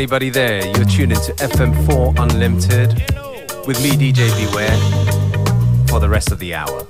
Anybody there? You're tuned into FM4 Unlimited with me, DJ Beware, for the rest of the hour.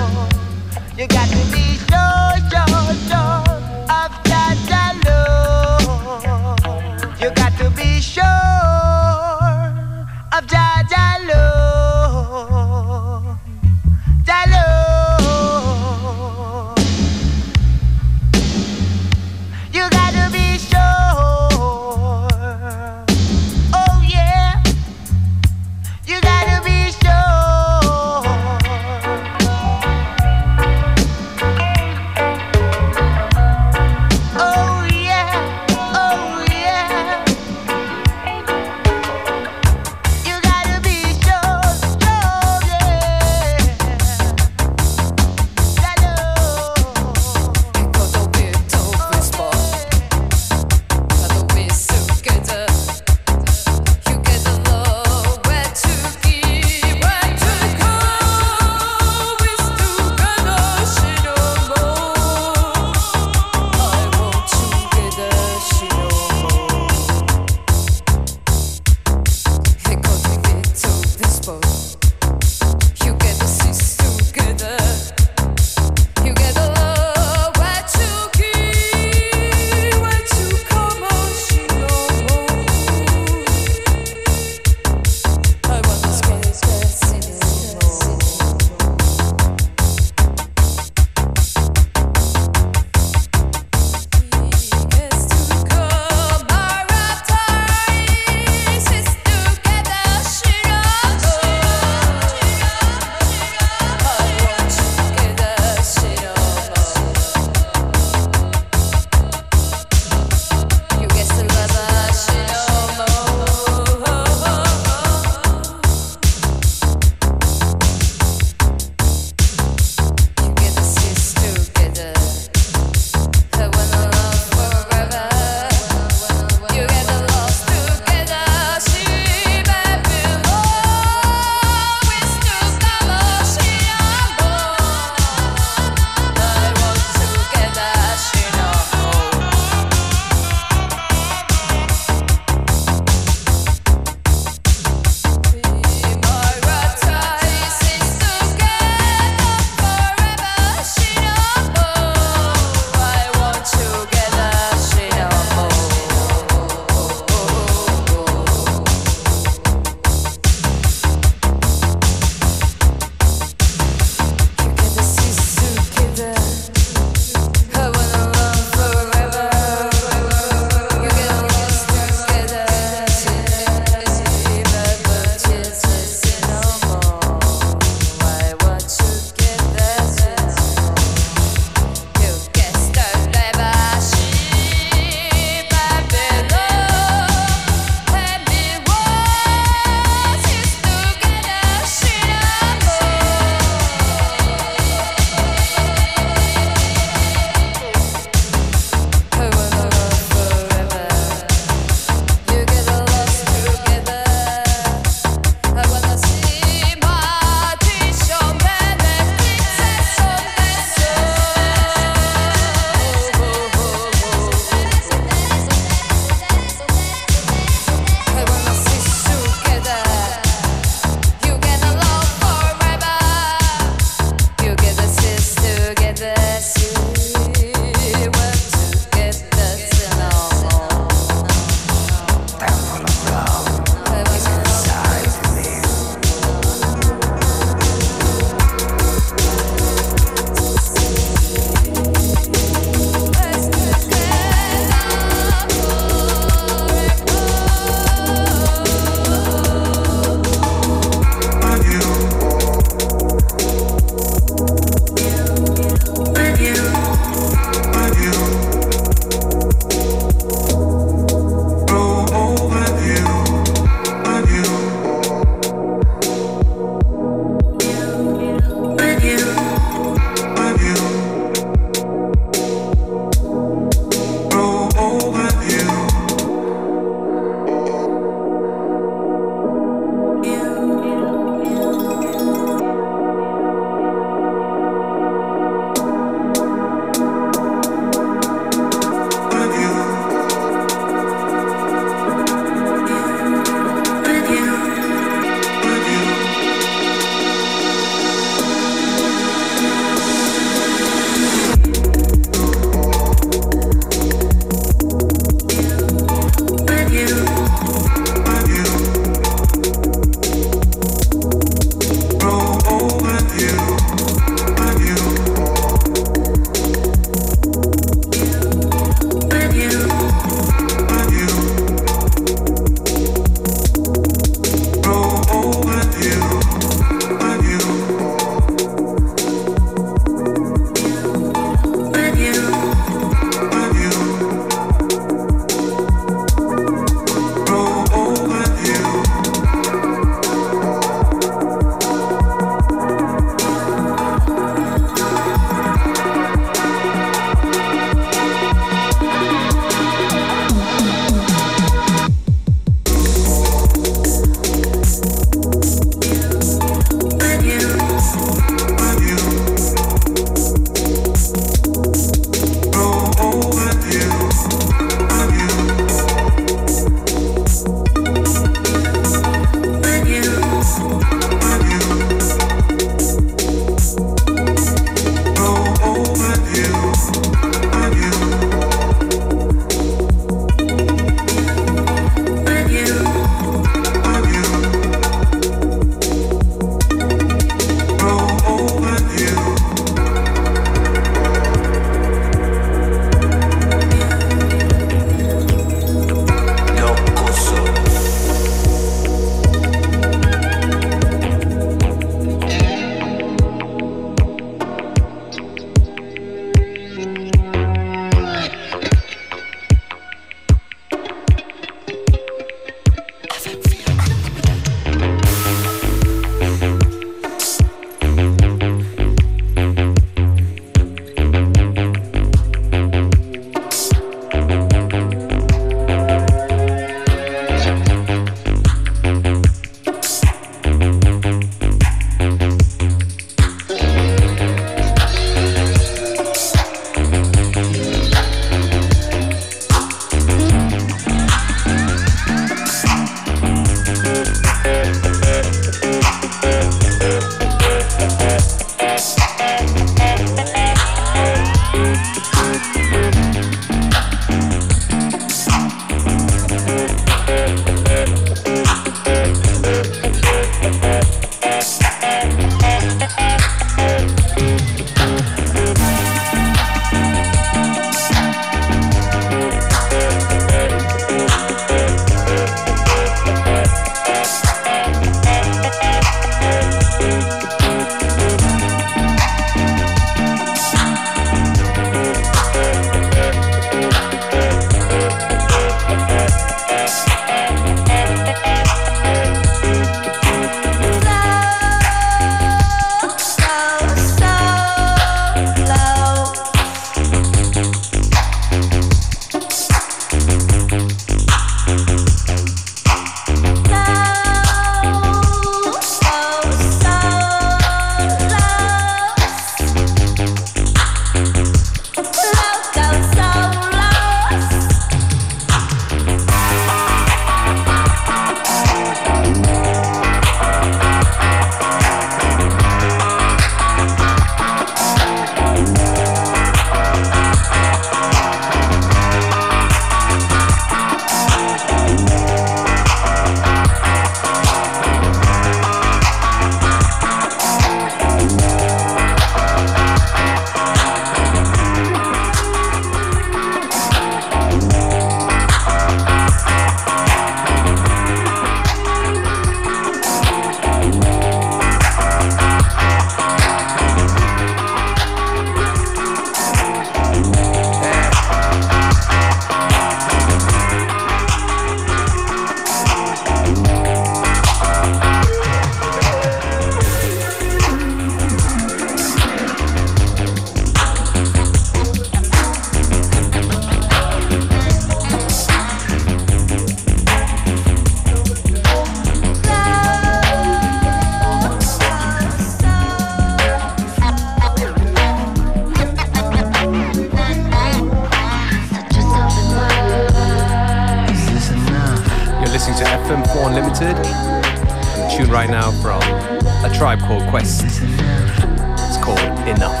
Called Quest. It's called Enough.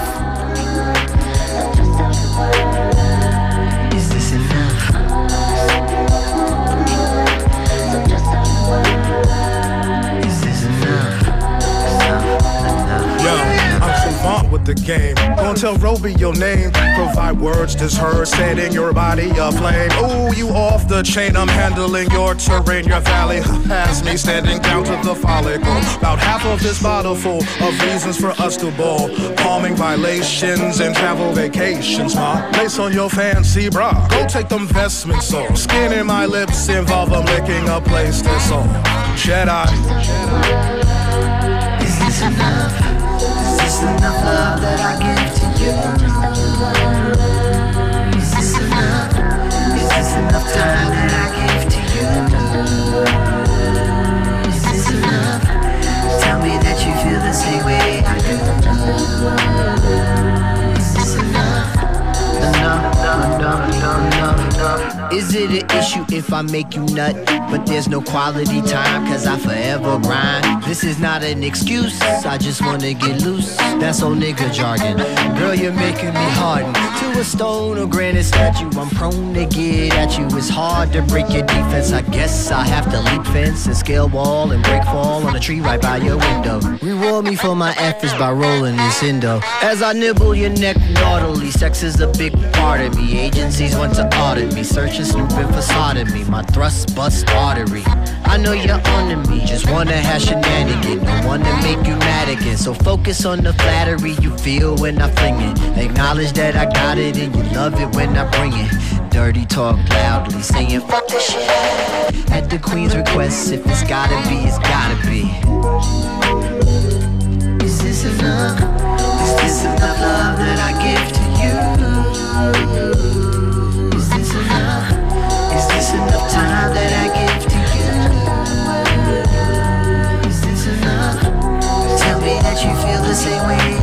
Is this enough? Is this enough? Yo, I'm so with the game. Gonna tell Roby your name. Provide words that's heard, setting your body aflame. Ooh, you off the chain. I'm handling your terrain. Your valley has me standing down to the follicle. About half of this bottle full of reasons for us to ball. Calming violations and travel vacations, ma. Lace on your fancy bra. Go take them vestments off. Skin in my lips involve them licking a place that's all. Jedi. Is this enough? That I give to you? Is this enough? Is this enough time that I give to you? Is this enough? Tell me that you feel the same way. Is this enough. Is it an issue if I make you nut? But there's no quality time, cause I forever grind. This is not an excuse, I just wanna get loose. That's old nigga jargon. Girl, you're making me harden to a stone or granite statue. I'm prone to get at you. It's hard to break your defense. I guess I have to leap fence and scale wall and break fall on a tree right by your window. Reward me for my efforts by rolling this indo. As I nibble your neck naughtily, sex is a big part of me. Agencies want to audit me, search snooping facade me. My thrust bust artery. I know you're under me, just wanna have shenanigans. No one to make you mad again. So focus on the flattery you feel when I fling it. Acknowledge that I got it and you love it when I bring it. Dirty talk loudly, saying fuck this shit. At the queen's request, if it's gotta be, it's gotta be. Is this enough? Is this enough love that I give to you? This enough time that I give to you? Is this enough? Tell me that you feel the same way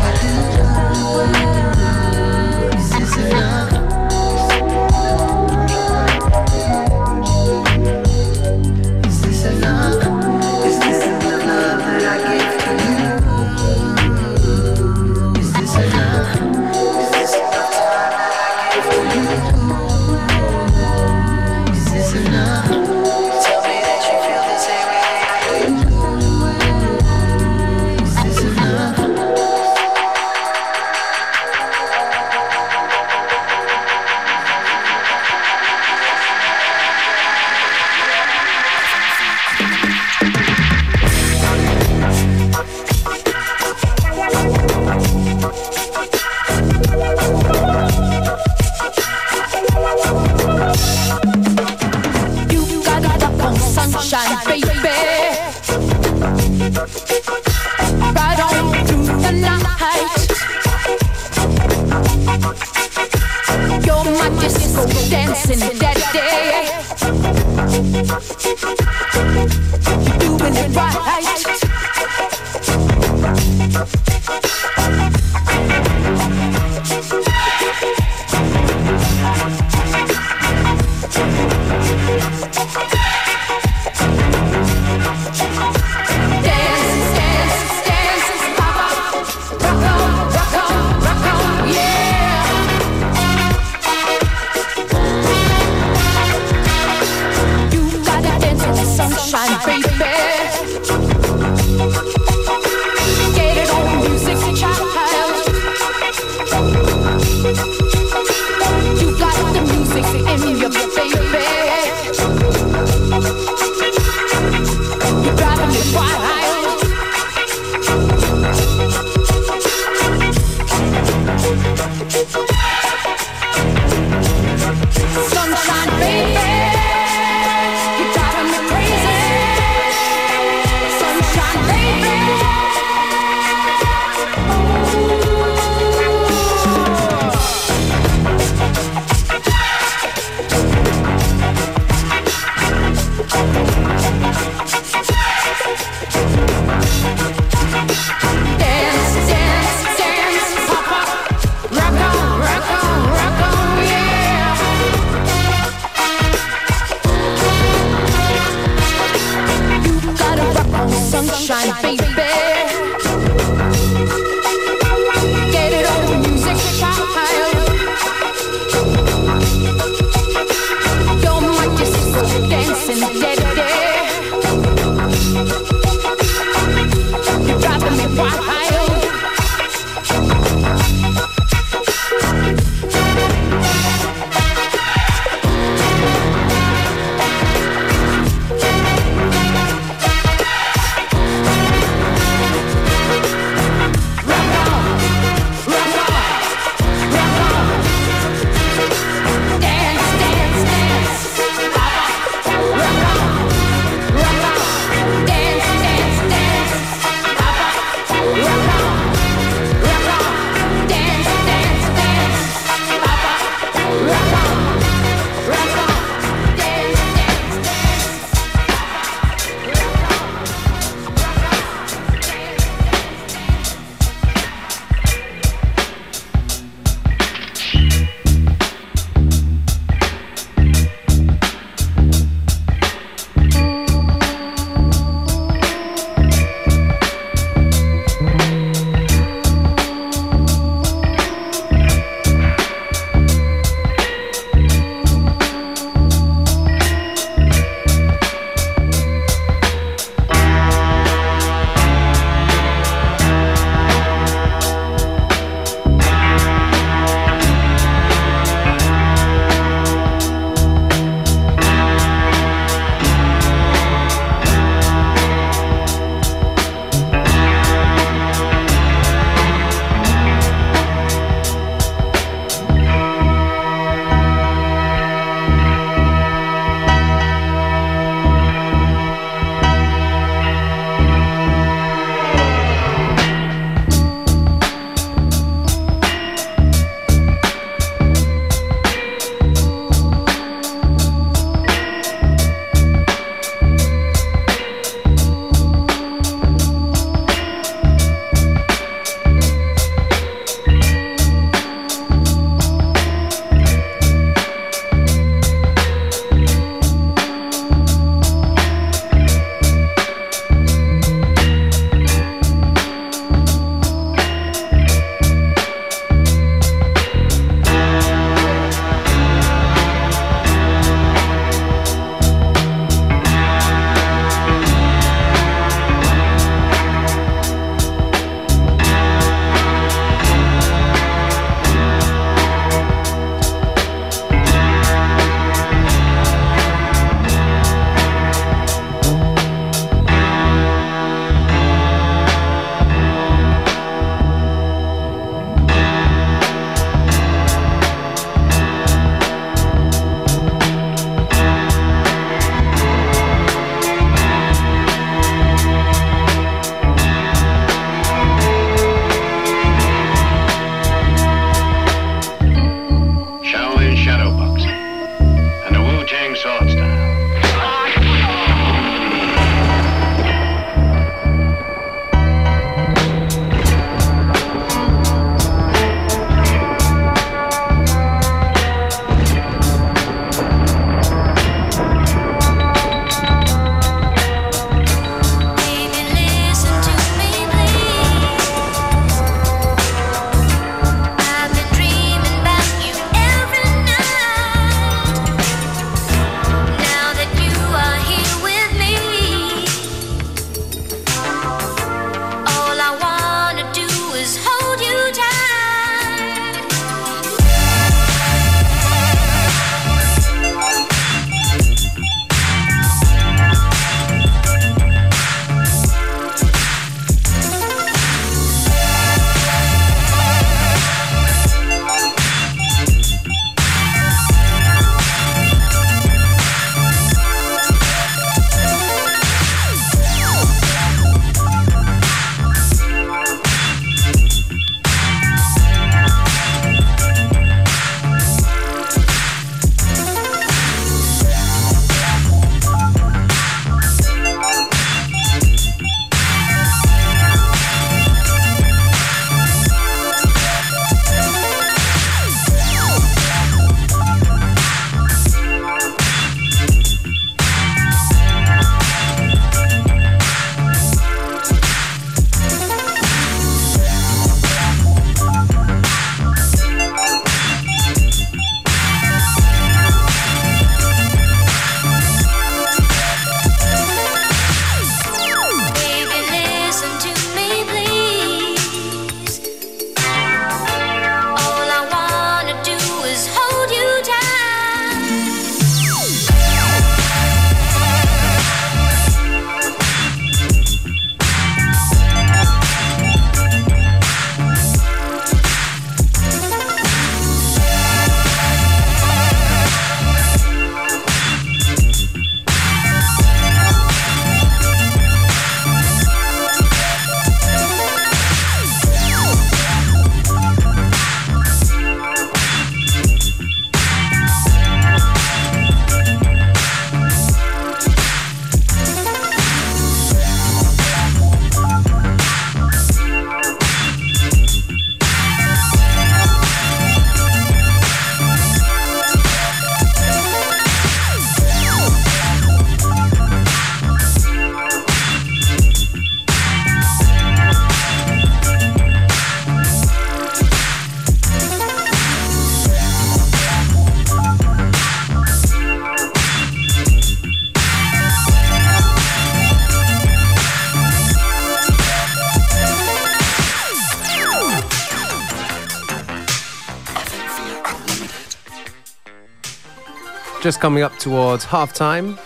just coming up towards halftime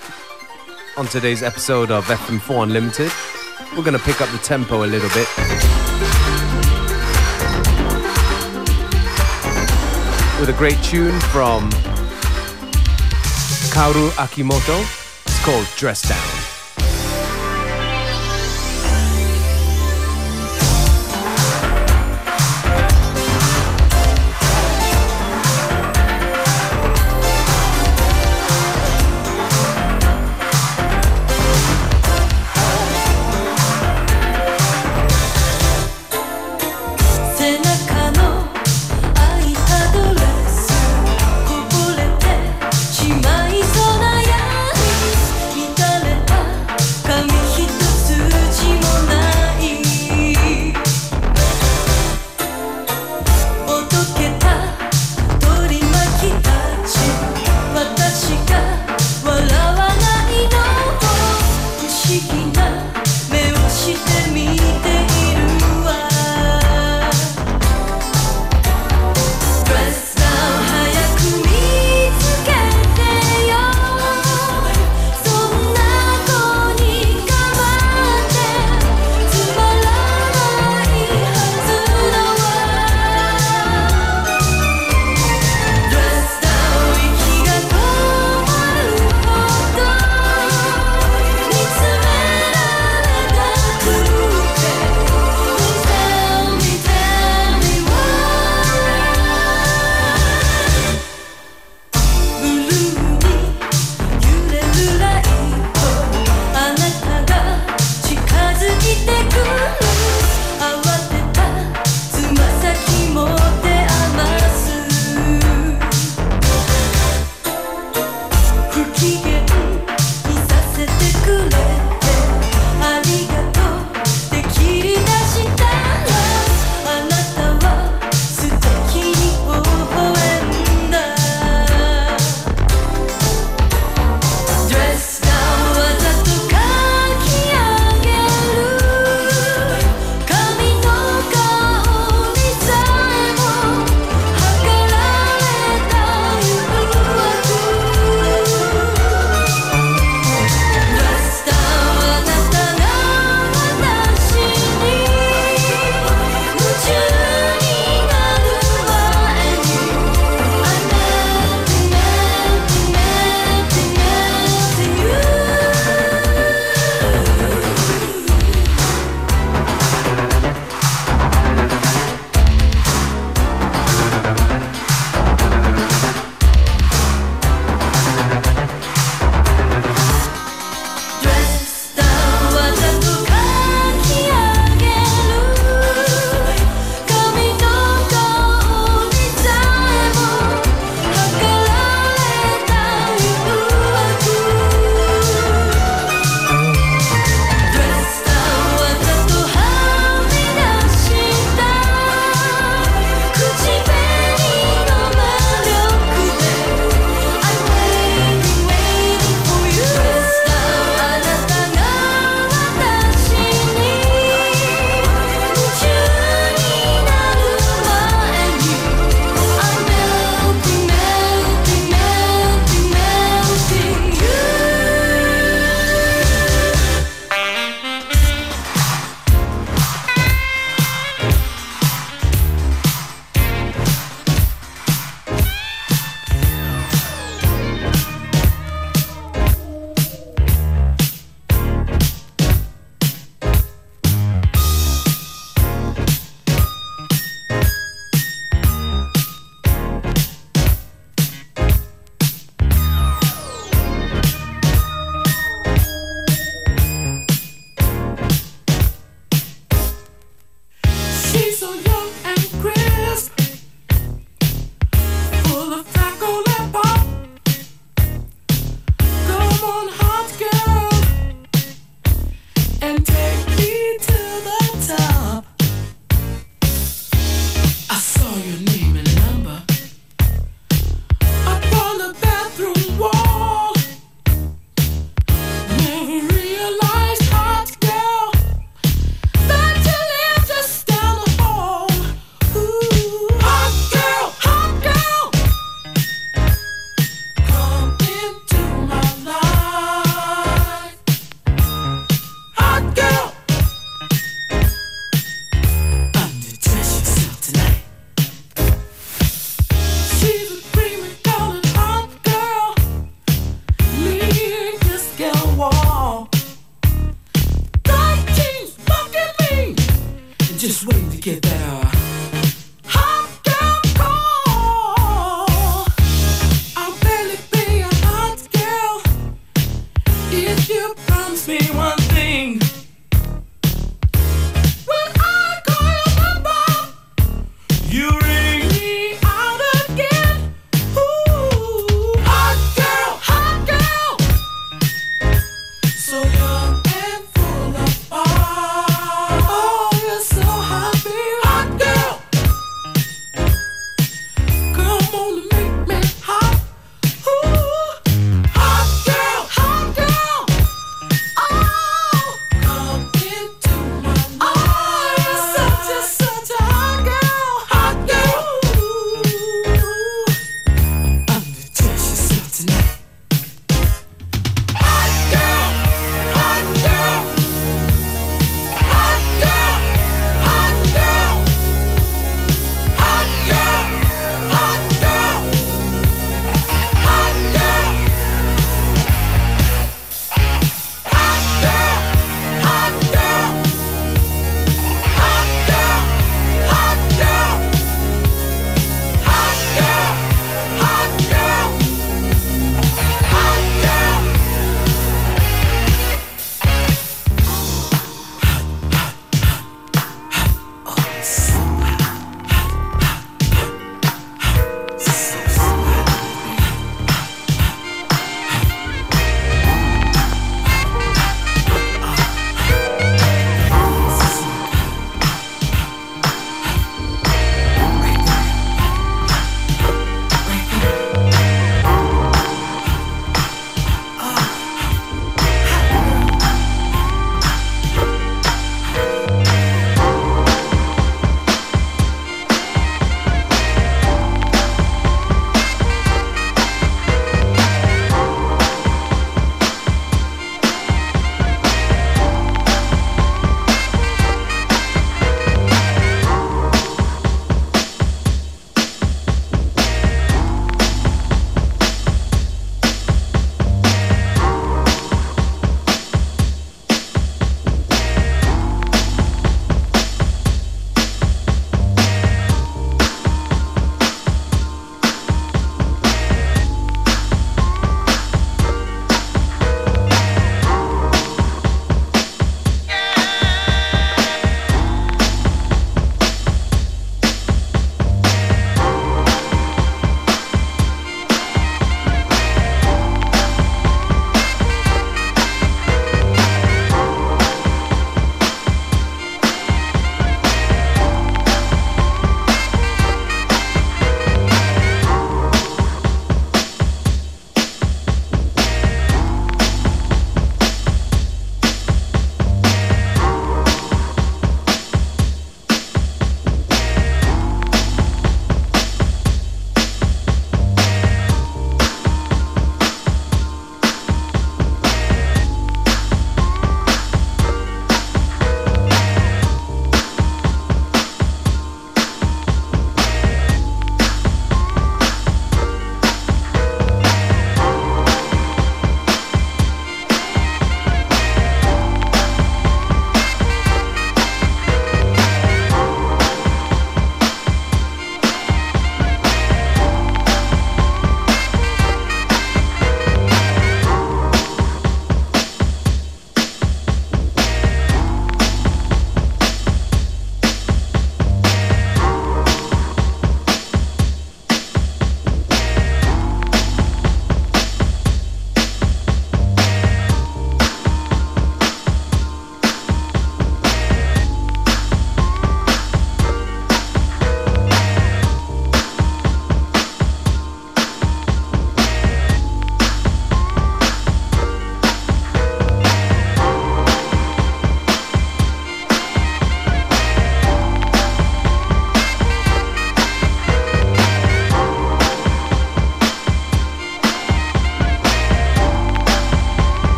on today's episode of FM4 Unlimited. We're going to pick up the tempo a little bit. With a great tune from Kaoru Akimoto. It's called Dress Down. Just waiting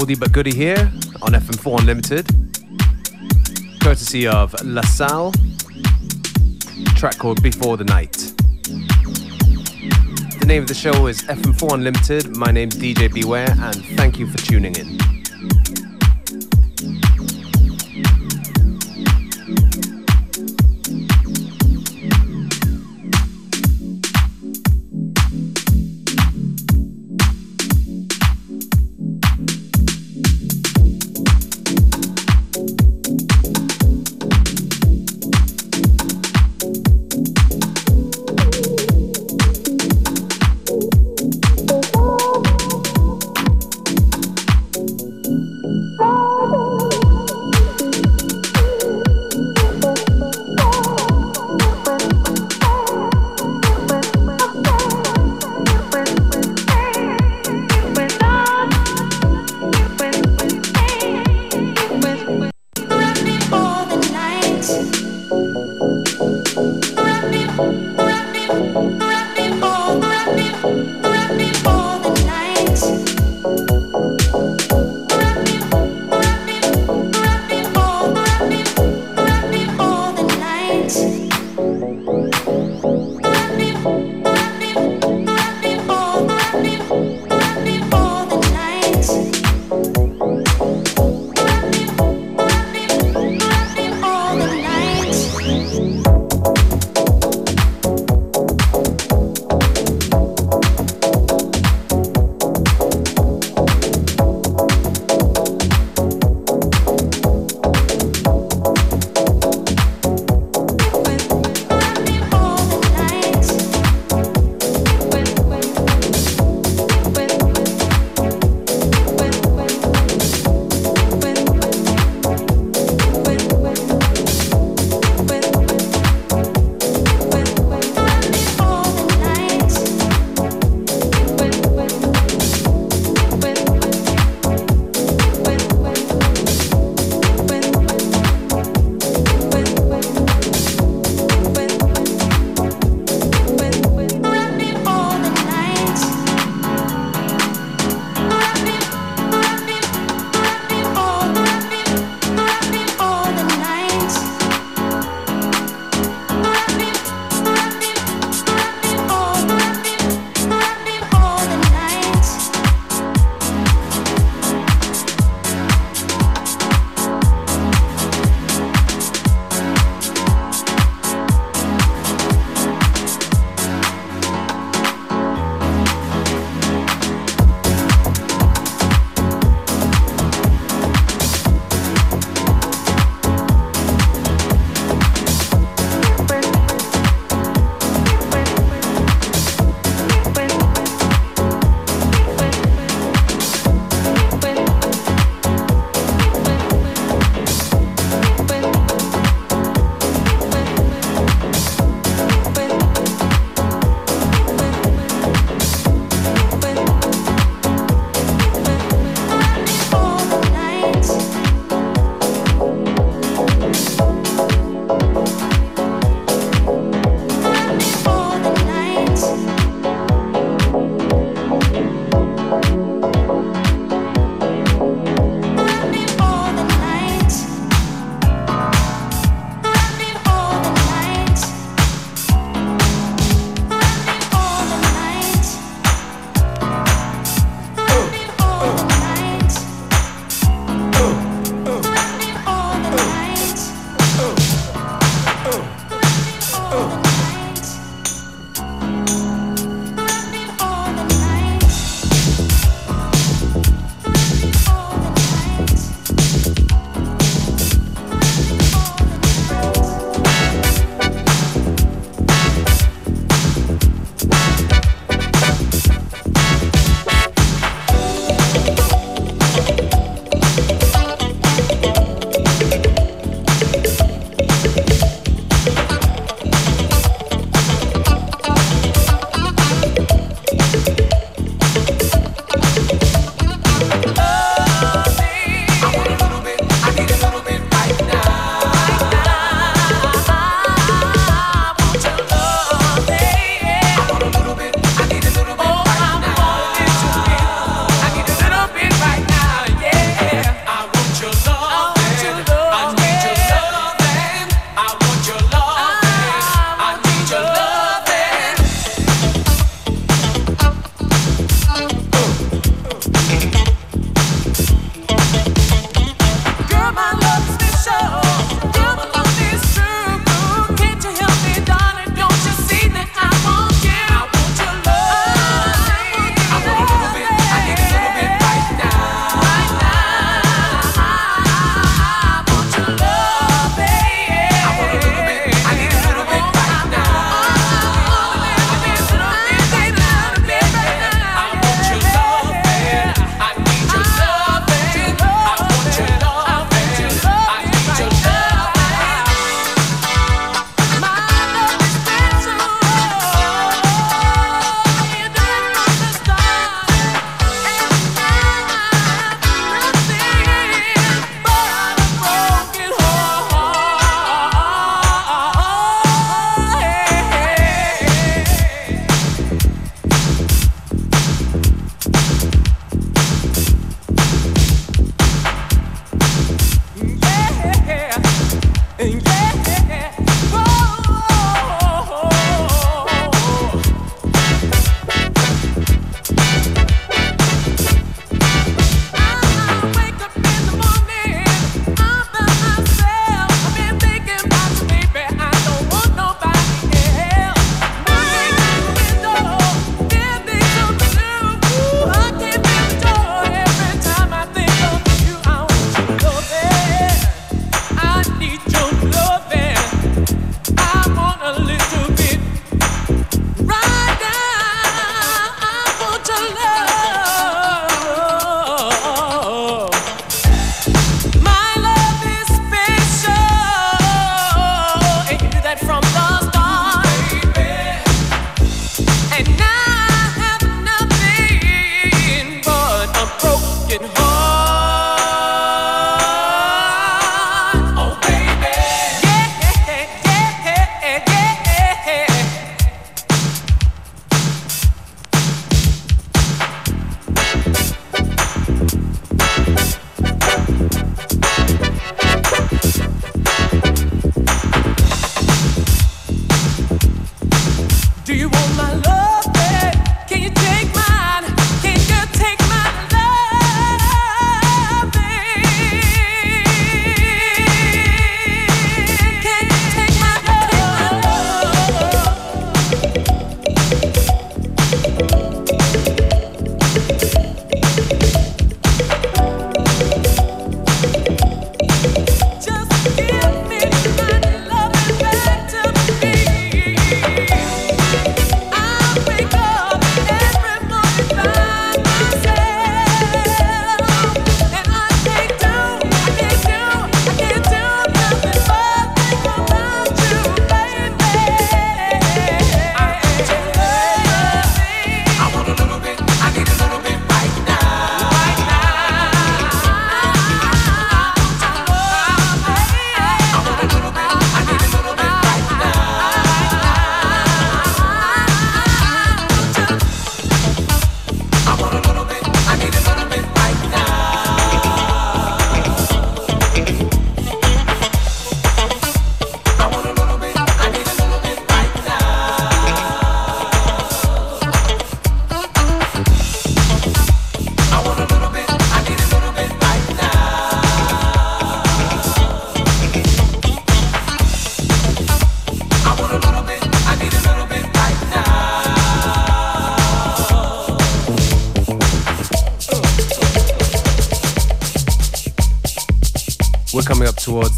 oldie but goodie here on FM4 Unlimited. courtesy of LaSalle, track called Before the Night. The name of the show is FM4 Unlimited. My name's DJ Beware, and thank you for tuning in.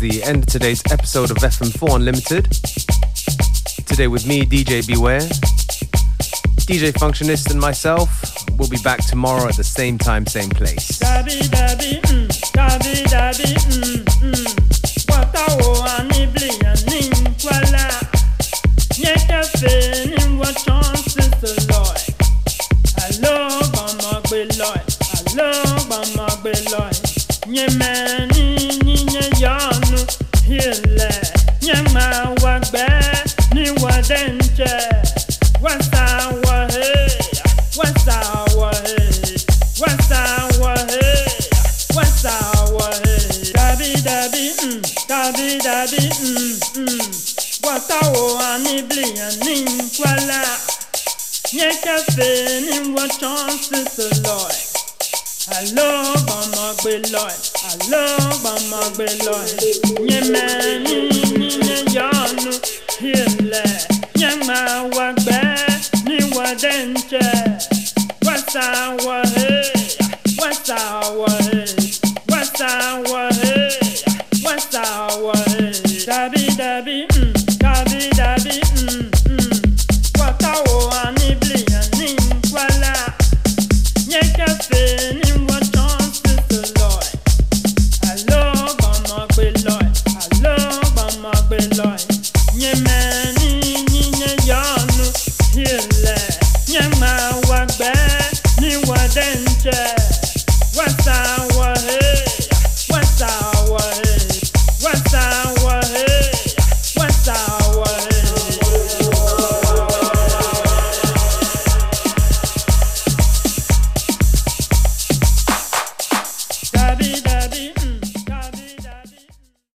The end of today's episode of FM4 Unlimited. Today with me, DJ Beware, DJ Functionist, and myself. We'll be back tomorrow at the same time, same place. máa gbé lọ yẹn mẹ́rin.